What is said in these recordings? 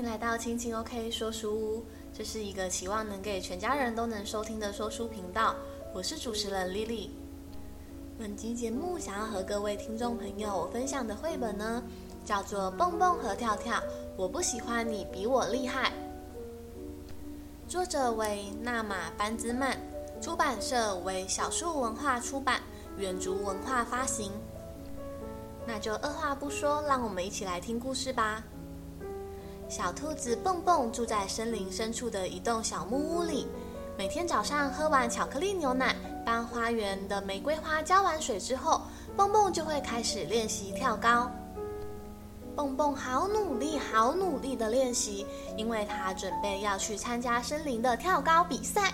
迎来到亲亲 OK 说书屋，这是一个期望能给全家人都能收听的说书频道。我是主持人 Lily。本集节目想要和各位听众朋友分享的绘本呢，叫做《蹦蹦和跳跳》，我不喜欢你比我厉害。作者为纳玛班兹曼，出版社为小树文化出版，远足文化发行。那就二话不说，让我们一起来听故事吧。小兔子蹦蹦住在森林深处的一栋小木屋里，每天早上喝完巧克力牛奶，帮花园的玫瑰花浇完水之后，蹦蹦就会开始练习跳高。蹦蹦好努力，好努力的练习，因为他准备要去参加森林的跳高比赛。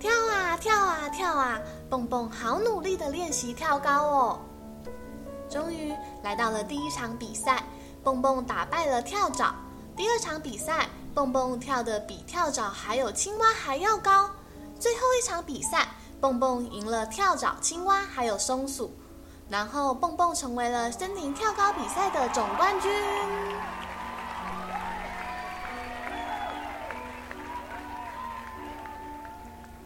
跳啊跳啊跳啊，蹦蹦好努力的练习跳高哦。终于来到了第一场比赛。蹦蹦打败了跳蚤。第二场比赛，蹦蹦跳得比跳蚤还有青蛙还要高。最后一场比赛，蹦蹦赢了跳蚤、青蛙还有松鼠，然后蹦蹦成为了森林跳高比赛的总冠军。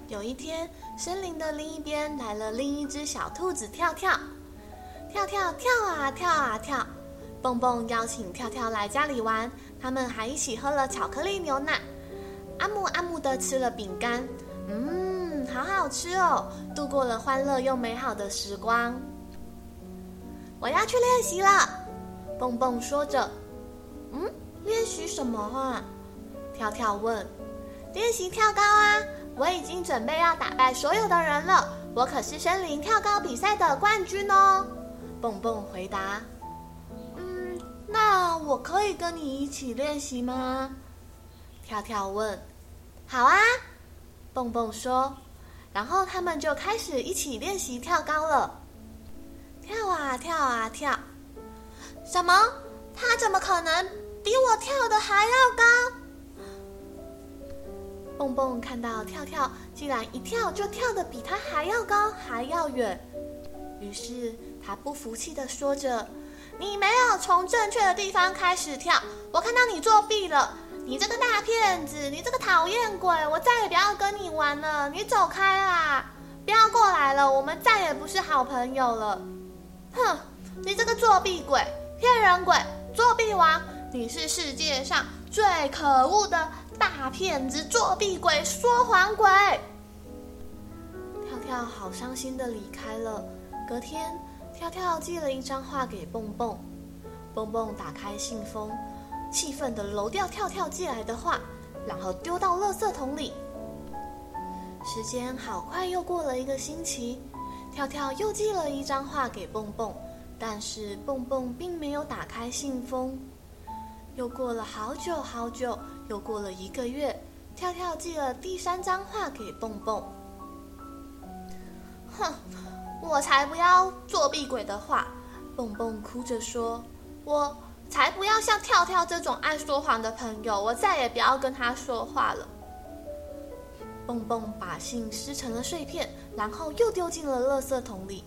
有一天，森林的另一边来了另一只小兔子跳跳，跳跳跳啊跳啊跳。蹦蹦邀请跳跳来家里玩，他们还一起喝了巧克力牛奶，阿木阿木的吃了饼干，嗯，好好吃哦，度过了欢乐又美好的时光。我要去练习了，蹦蹦说着。嗯，练习什么啊？跳跳问。练习跳高啊！我已经准备要打败所有的人了，我可是森林跳高比赛的冠军哦。蹦蹦回答。那我可以跟你一起练习吗？跳跳问。好啊，蹦蹦说。然后他们就开始一起练习跳高了。跳啊跳啊跳。什么？他怎么可能比我跳的还要高？蹦蹦看到跳跳竟然一跳就跳的比他还要高还要远，于是他不服气的说着。你没有从正确的地方开始跳，我看到你作弊了！你这个大骗子，你这个讨厌鬼，我再也不要跟你玩了！你走开啦，不要过来了，我们再也不是好朋友了！哼，你这个作弊鬼、骗人鬼、作弊王，你是世界上最可恶的大骗子、作弊鬼、说谎鬼！跳跳好伤心的离开了。隔天。跳跳寄了一张画给蹦蹦，蹦蹦打开信封，气愤的揉掉跳跳寄来的画，然后丢到垃圾桶里。时间好快又过了一个星期，跳跳又寄了一张画给蹦蹦，但是蹦蹦并没有打开信封。又过了好久好久，又过了一个月，跳跳寄了第三张画给蹦蹦。哼！我才不要作弊鬼的话，蹦蹦哭着说：“我才不要像跳跳这种爱说谎的朋友，我再也不要跟他说话了。”蹦蹦把信撕成了碎片，然后又丢进了垃圾桶里。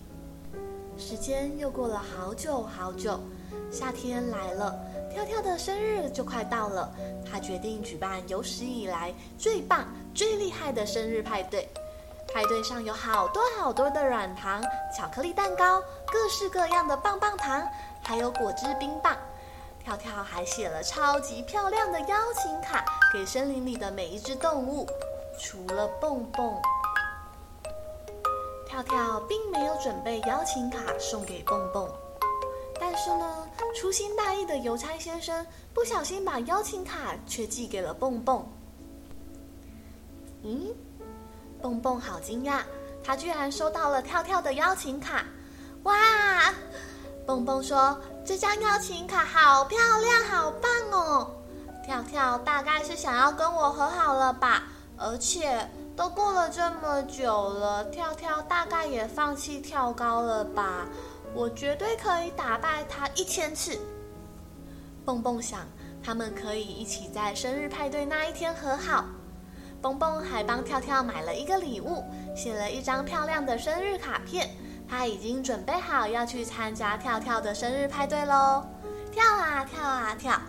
时间又过了好久好久，夏天来了，跳跳的生日就快到了，他决定举办有史以来最棒、最厉害的生日派对。派对上有好多好多的软糖、巧克力蛋糕、各式各样的棒棒糖，还有果汁冰棒。跳跳还写了超级漂亮的邀请卡给森林里的每一只动物，除了蹦蹦。跳跳并没有准备邀请卡送给蹦蹦，但是呢，粗心大意的邮差先生不小心把邀请卡却寄给了蹦蹦。嗯？蹦蹦好惊讶，他居然收到了跳跳的邀请卡！哇！蹦蹦说：“这张邀请卡好漂亮，好棒哦！”跳跳大概是想要跟我和好了吧？而且都过了这么久了，跳跳大概也放弃跳高了吧？我绝对可以打败他一千次！蹦蹦想，他们可以一起在生日派对那一天和好。蹦蹦还帮跳跳买了一个礼物，写了一张漂亮的生日卡片。他已经准备好要去参加跳跳的生日派对喽！跳啊跳啊跳！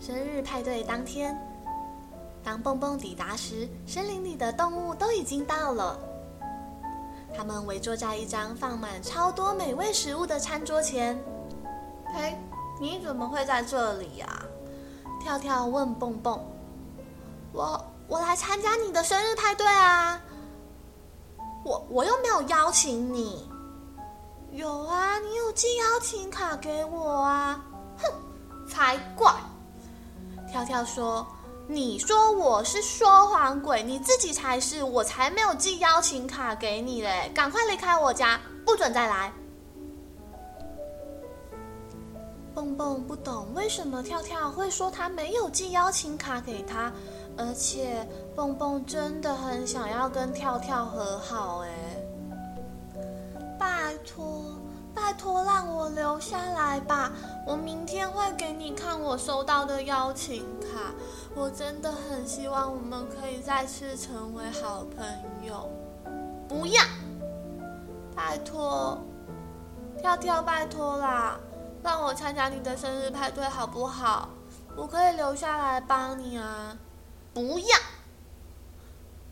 生日派对当天，当蹦蹦抵达时，森林里的动物都已经到了。他们围坐在一张放满超多美味食物的餐桌前。嘿，你怎么会在这里呀？跳跳问蹦蹦。我我来参加你的生日派对啊。我我又没有邀请你。有啊，你有寄邀请卡给我啊。哼，才怪。跳跳说。你说我是说谎鬼，你自己才是，我才没有寄邀请卡给你嘞！赶快离开我家，不准再来！蹦蹦不懂为什么跳跳会说他没有寄邀请卡给他，而且蹦蹦真的很想要跟跳跳和好，哎，拜托。拜托，让我留下来吧！我明天会给你看我收到的邀请卡。我真的很希望我们可以再次成为好朋友。不要！拜托，跳跳，拜托啦！让我参加你的生日派对好不好？我可以留下来帮你啊！不要！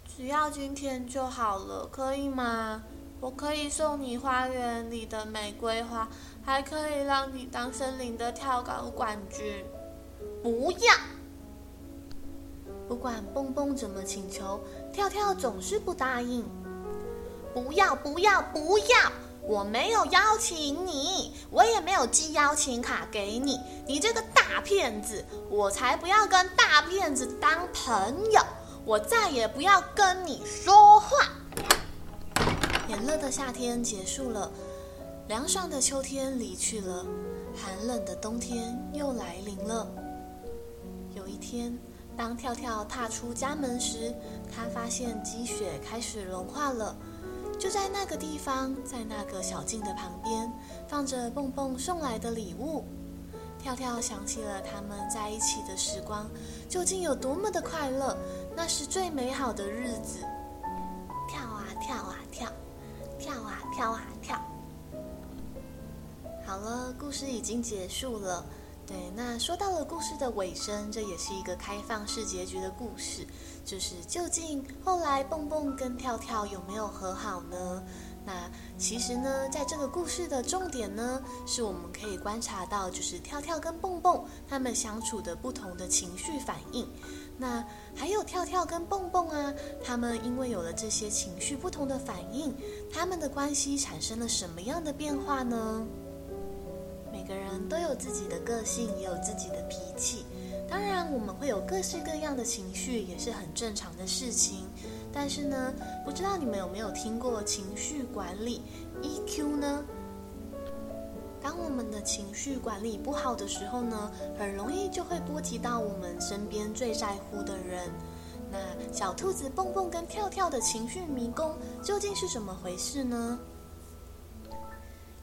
只要今天就好了，可以吗？我可以送你花园里的玫瑰花，还可以让你当森林的跳高冠军。不要！不管蹦蹦怎么请求，跳跳总是不答应。不要！不要！不要！我没有邀请你，我也没有寄邀请卡给你。你这个大骗子！我才不要跟大骗子当朋友！我再也不要跟你说话。炎热的夏天结束了，凉爽的秋天离去了，寒冷的冬天又来临了。有一天，当跳跳踏出家门时，他发现积雪开始融化了。就在那个地方，在那个小径的旁边，放着蹦蹦送来的礼物。跳跳想起了他们在一起的时光，究竟有多么的快乐？那是最美好的日子。跳啊跳啊跳。跳啊跳啊跳！好了，故事已经结束了。对，那说到了故事的尾声，这也是一个开放式结局的故事。就是究竟后来蹦蹦跟跳跳有没有和好呢？那其实呢，在这个故事的重点呢，是我们可以观察到，就是跳跳跟蹦蹦他们相处的不同的情绪反应。那还有跳跳跟蹦蹦啊，他们因为有了这些情绪不同的反应，他们的关系产生了什么样的变化呢？每个人都有自己的个性，也有自己的脾气。当然，我们会有各式各样的情绪，也是很正常的事情。但是呢，不知道你们有没有听过情绪管理 EQ 呢？当我们的情绪管理不好的时候呢，很容易就会波及到我们身边最在乎的人。那小兔子蹦蹦跟跳跳的情绪迷宫究竟是怎么回事呢？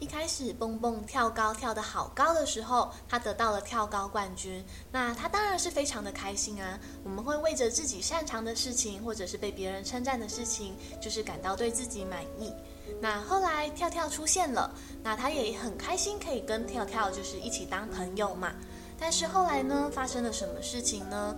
一开始，蹦蹦跳高跳得好高的时候，他得到了跳高冠军。那他当然是非常的开心啊。我们会为着自己擅长的事情，或者是被别人称赞的事情，就是感到对自己满意。那后来跳跳出现了，那他也很开心可以跟跳跳就是一起当朋友嘛。但是后来呢，发生了什么事情呢？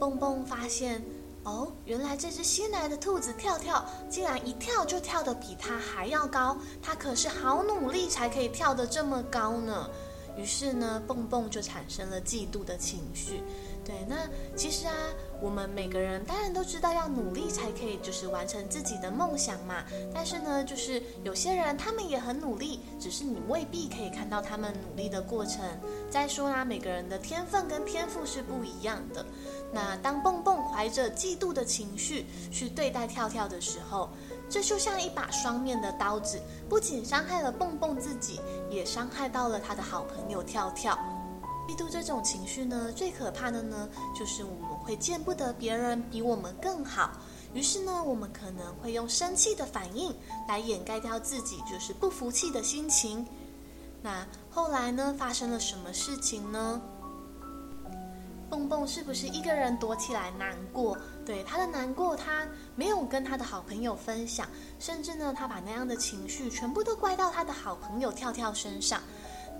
蹦蹦发现。哦，原来这只新来的兔子跳跳，竟然一跳就跳得比它还要高。它可是好努力才可以跳得这么高呢。于是呢，蹦蹦就产生了嫉妒的情绪。对，那其实啊，我们每个人当然都知道要努力才可以，就是完成自己的梦想嘛。但是呢，就是有些人他们也很努力，只是你未必可以看到他们努力的过程。再说啦，每个人的天分跟天赋是不一样的。那当蹦蹦怀着嫉妒的情绪去对待跳跳的时候，这就像一把双面的刀子，不仅伤害了蹦蹦自己，也伤害到了他的好朋友跳跳。嫉妒这种情绪呢，最可怕的呢，就是我们会见不得别人比我们更好，于是呢，我们可能会用生气的反应来掩盖掉自己就是不服气的心情。那后来呢，发生了什么事情呢？蹦蹦是不是一个人躲起来难过？对，他的难过，他没有跟他的好朋友分享，甚至呢，他把那样的情绪全部都怪到他的好朋友跳跳身上。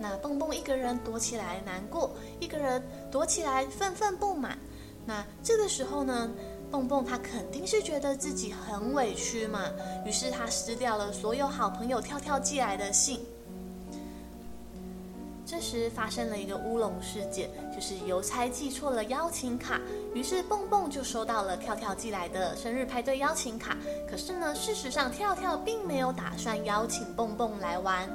那蹦蹦一个人躲起来难过，一个人躲起来愤愤不满。那这个时候呢，蹦蹦他肯定是觉得自己很委屈嘛，于是他撕掉了所有好朋友跳跳寄来的信。这时发生了一个乌龙事件，就是邮差寄错了邀请卡，于是蹦蹦就收到了跳跳寄来的生日派对邀请卡。可是呢，事实上跳跳并没有打算邀请蹦蹦来玩。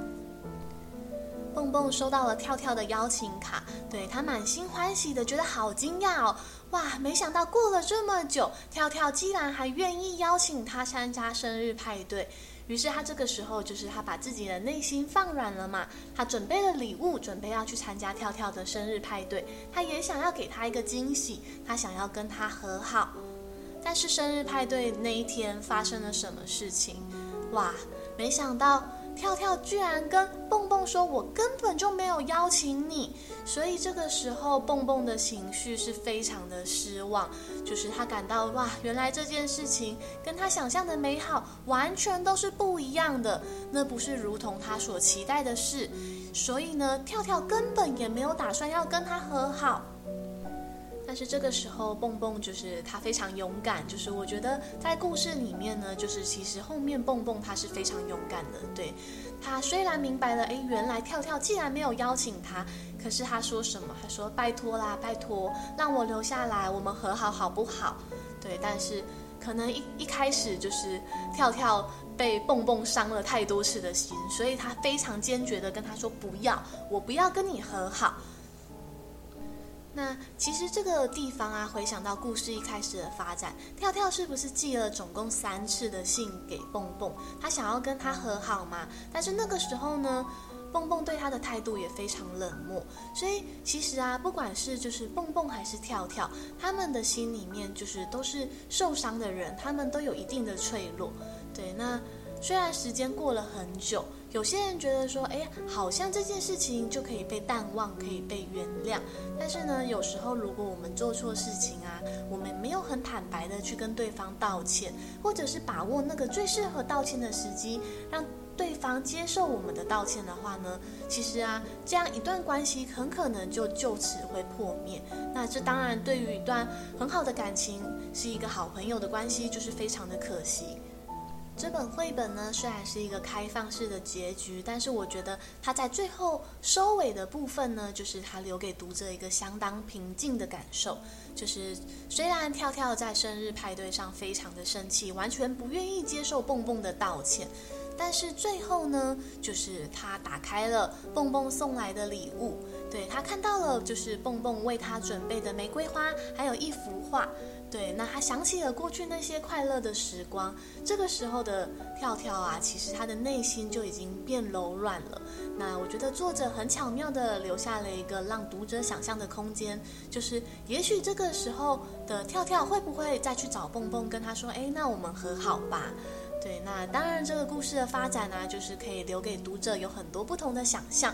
蹦蹦收到了跳跳的邀请卡，对，他满心欢喜的觉得好惊讶哦，哇，没想到过了这么久，跳跳竟然还愿意邀请他参加生日派对。于是他这个时候就是他把自己的内心放软了嘛，他准备了礼物，准备要去参加跳跳的生日派对，他也想要给他一个惊喜，他想要跟他和好。但是生日派对那一天发生了什么事情？哇，没想到。跳跳居然跟蹦蹦说：“我根本就没有邀请你。”所以这个时候，蹦蹦的情绪是非常的失望，就是他感到哇，原来这件事情跟他想象的美好完全都是不一样的，那不是如同他所期待的事。所以呢，跳跳根本也没有打算要跟他和好。但是这个时候，蹦蹦就是他非常勇敢，就是我觉得在故事里面呢，就是其实后面蹦蹦他是非常勇敢的。对，他虽然明白了，诶，原来跳跳既然没有邀请他，可是他说什么？他说拜托啦，拜托，让我留下来，我们和好好不好？对，但是可能一一开始就是跳跳被蹦蹦伤了太多次的心，所以他非常坚决的跟他说不要，我不要跟你和好。那其实这个地方啊，回想到故事一开始的发展，跳跳是不是寄了总共三次的信给蹦蹦？他想要跟他和好嘛？但是那个时候呢，蹦蹦对他的态度也非常冷漠。所以其实啊，不管是就是蹦蹦还是跳跳，他们的心里面就是都是受伤的人，他们都有一定的脆弱。对，那虽然时间过了很久。有些人觉得说，哎，好像这件事情就可以被淡忘，可以被原谅。但是呢，有时候如果我们做错事情啊，我们没有很坦白的去跟对方道歉，或者是把握那个最适合道歉的时机，让对方接受我们的道歉的话呢，其实啊，这样一段关系很可能就就此会破灭。那这当然对于一段很好的感情，是一个好朋友的关系，就是非常的可惜。这本绘本呢，虽然是一个开放式的结局，但是我觉得它在最后收尾的部分呢，就是它留给读者一个相当平静的感受。就是虽然跳跳在生日派对上非常的生气，完全不愿意接受蹦蹦的道歉，但是最后呢，就是他打开了蹦蹦送来的礼物，对，他看到了就是蹦蹦为他准备的玫瑰花，还有一幅画。对，那他想起了过去那些快乐的时光。这个时候的跳跳啊，其实他的内心就已经变柔软了。那我觉得作者很巧妙地留下了一个让读者想象的空间，就是也许这个时候的跳跳会不会再去找蹦蹦，跟他说：“哎，那我们和好吧。”对，那当然这个故事的发展呢，就是可以留给读者有很多不同的想象。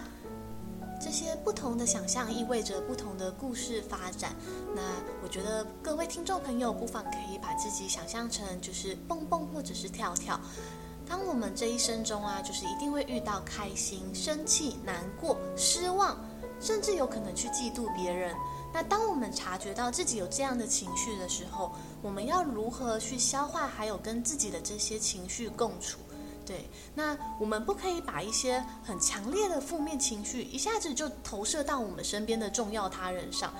这些不同的想象意味着不同的故事发展。那我觉得各位听众朋友不妨可以把自己想象成就是蹦蹦或者是跳跳。当我们这一生中啊，就是一定会遇到开心、生气、难过、失望，甚至有可能去嫉妒别人。那当我们察觉到自己有这样的情绪的时候，我们要如何去消化，还有跟自己的这些情绪共处？对，那我们不可以把一些很强烈的负面情绪一下子就投射到我们身边的重要他人上。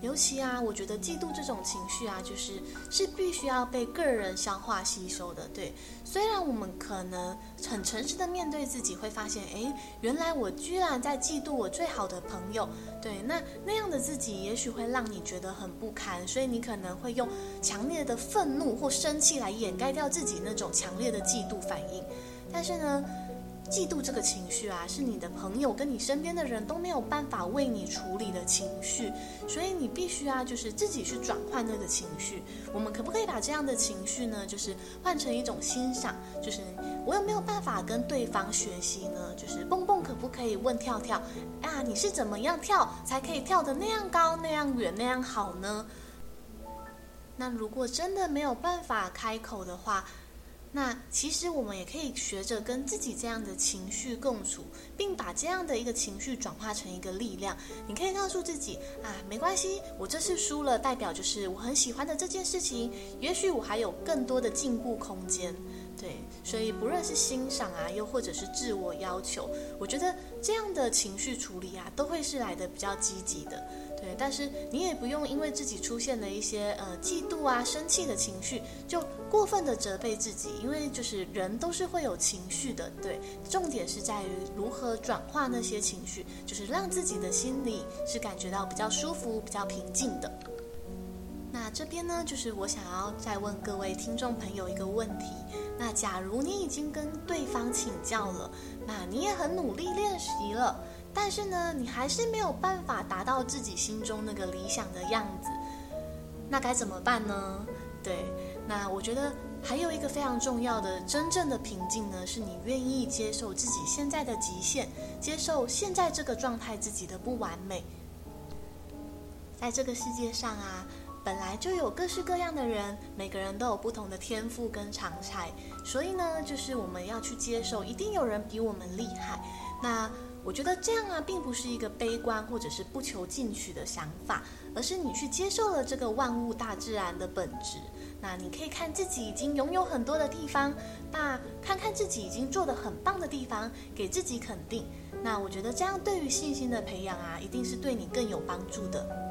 尤其啊，我觉得嫉妒这种情绪啊，就是是必须要被个人消化吸收的。对，虽然我们可能很诚实的面对自己，会发现，哎，原来我居然在嫉妒我最好的朋友。对，那那样的自己，也许会让你觉得很不堪，所以你可能会用强烈的愤怒或生气来掩盖掉自己那种强烈的嫉妒反应。但是呢，嫉妒这个情绪啊，是你的朋友跟你身边的人都没有办法为你处理的情绪，所以你必须啊，就是自己去转换那个情绪。我们可不可以把这样的情绪呢，就是换成一种欣赏？就是我有没有办法跟对方学习呢？就是蹦蹦可不可以问跳跳啊，你是怎么样跳才可以跳得那样高、那样远、那样好呢？那如果真的没有办法开口的话，那其实我们也可以学着跟自己这样的情绪共处，并把这样的一个情绪转化成一个力量。你可以告诉自己啊，没关系，我这次输了，代表就是我很喜欢的这件事情，也许我还有更多的进步空间。对，所以不论是欣赏啊，又或者是自我要求，我觉得这样的情绪处理啊，都会是来的比较积极的。对，但是你也不用因为自己出现了一些呃嫉妒啊、生气的情绪，就过分的责备自己，因为就是人都是会有情绪的。对，重点是在于如何转化那些情绪，就是让自己的心里是感觉到比较舒服、比较平静的。那这边呢，就是我想要再问各位听众朋友一个问题：那假如你已经跟对方请教了，那你也很努力练习了。但是呢，你还是没有办法达到自己心中那个理想的样子，那该怎么办呢？对，那我觉得还有一个非常重要的真正的平静呢，是你愿意接受自己现在的极限，接受现在这个状态自己的不完美。在这个世界上啊，本来就有各式各样的人，每个人都有不同的天赋跟长才，所以呢，就是我们要去接受，一定有人比我们厉害。那。我觉得这样啊，并不是一个悲观或者是不求进取的想法，而是你去接受了这个万物大自然的本质。那你可以看自己已经拥有很多的地方，那看看自己已经做得很棒的地方，给自己肯定。那我觉得这样对于信心的培养啊，一定是对你更有帮助的。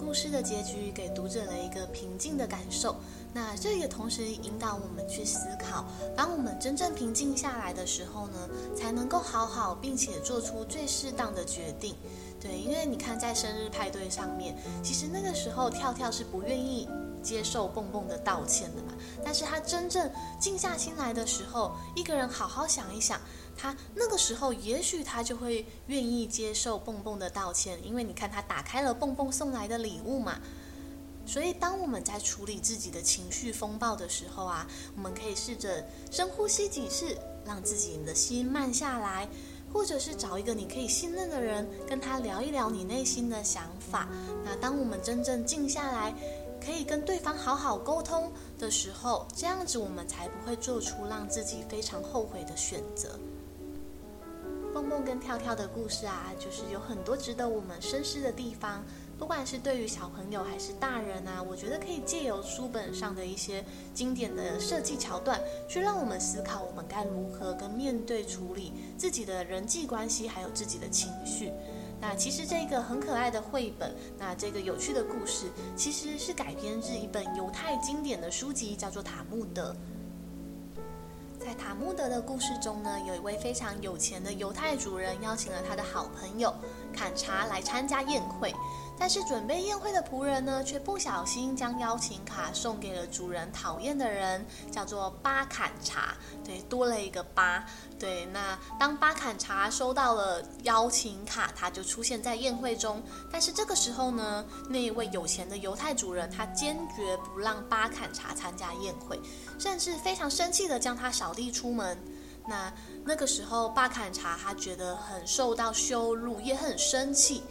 故事的结局给读者了一个平静的感受，那这也同时引导我们去思考：当我们真正平静下来的时候呢，才能够好好并且做出最适当的决定。对，因为你看，在生日派对上面，其实那个时候跳跳是不愿意接受蹦蹦的道歉的嘛，但是他真正静下心来的时候，一个人好好想一想。他那个时候，也许他就会愿意接受蹦蹦的道歉，因为你看他打开了蹦蹦送来的礼物嘛。所以，当我们在处理自己的情绪风暴的时候啊，我们可以试着深呼吸几次，让自己的心慢下来，或者是找一个你可以信任的人，跟他聊一聊你内心的想法。那当我们真正静下来，可以跟对方好好沟通的时候，这样子我们才不会做出让自己非常后悔的选择。蹦蹦跟跳跳的故事啊，就是有很多值得我们深思的地方。不管是对于小朋友还是大人啊，我觉得可以借由书本上的一些经典的设计桥段，去让我们思考我们该如何跟面对处理自己的人际关系，还有自己的情绪。那其实这个很可爱的绘本，那这个有趣的故事，其实是改编自一本犹太经典的书籍，叫做《塔木德》。在塔木德的故事中呢，有一位非常有钱的犹太主人邀请了他的好朋友坎查来参加宴会。但是准备宴会的仆人呢，却不小心将邀请卡送给了主人讨厌的人，叫做巴坎查。对，多了一个巴。对，那当巴坎查收到了邀请卡，他就出现在宴会中。但是这个时候呢，那一位有钱的犹太主人，他坚决不让巴坎查参加宴会，甚至非常生气地将他扫地出门。那那个时候，巴坎查他觉得很受到羞辱，也很生气。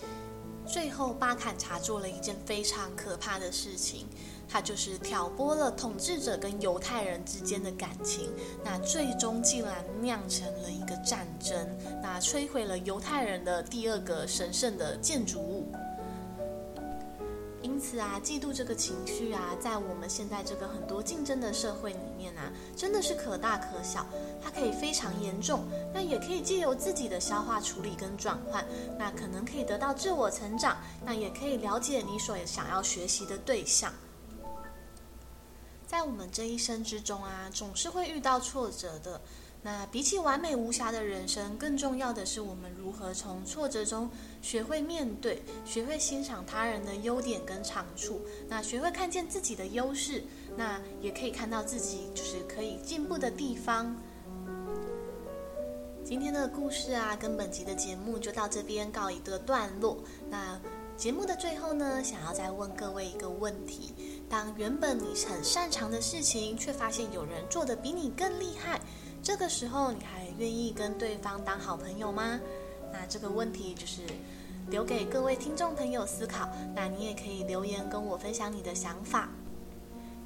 最后，巴坎察做了一件非常可怕的事情，他就是挑拨了统治者跟犹太人之间的感情，那最终竟然酿成了一个战争，那摧毁了犹太人的第二个神圣的建筑物。因此啊，嫉妒这个情绪啊，在我们现在这个很多竞争的社会里面啊，真的是可大可小。它可以非常严重，那也可以借由自己的消化处理跟转换，那可能可以得到自我成长，那也可以了解你所想要学习的对象。在我们这一生之中啊，总是会遇到挫折的。那比起完美无瑕的人生，更重要的是我们如何从挫折中学会面对，学会欣赏他人的优点跟长处，那学会看见自己的优势，那也可以看到自己就是可以进步的地方。今天的故事啊，跟本集的节目就到这边告一个段落。那节目的最后呢，想要再问各位一个问题：当原本你很擅长的事情，却发现有人做得比你更厉害。这个时候，你还愿意跟对方当好朋友吗？那这个问题就是留给各位听众朋友思考。那你也可以留言跟我分享你的想法。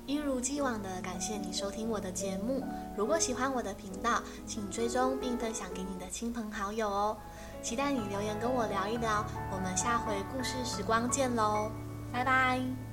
一如既往的感谢你收听我的节目。如果喜欢我的频道，请追踪并分享给你的亲朋好友哦。期待你留言跟我聊一聊。我们下回故事时光见喽，拜拜。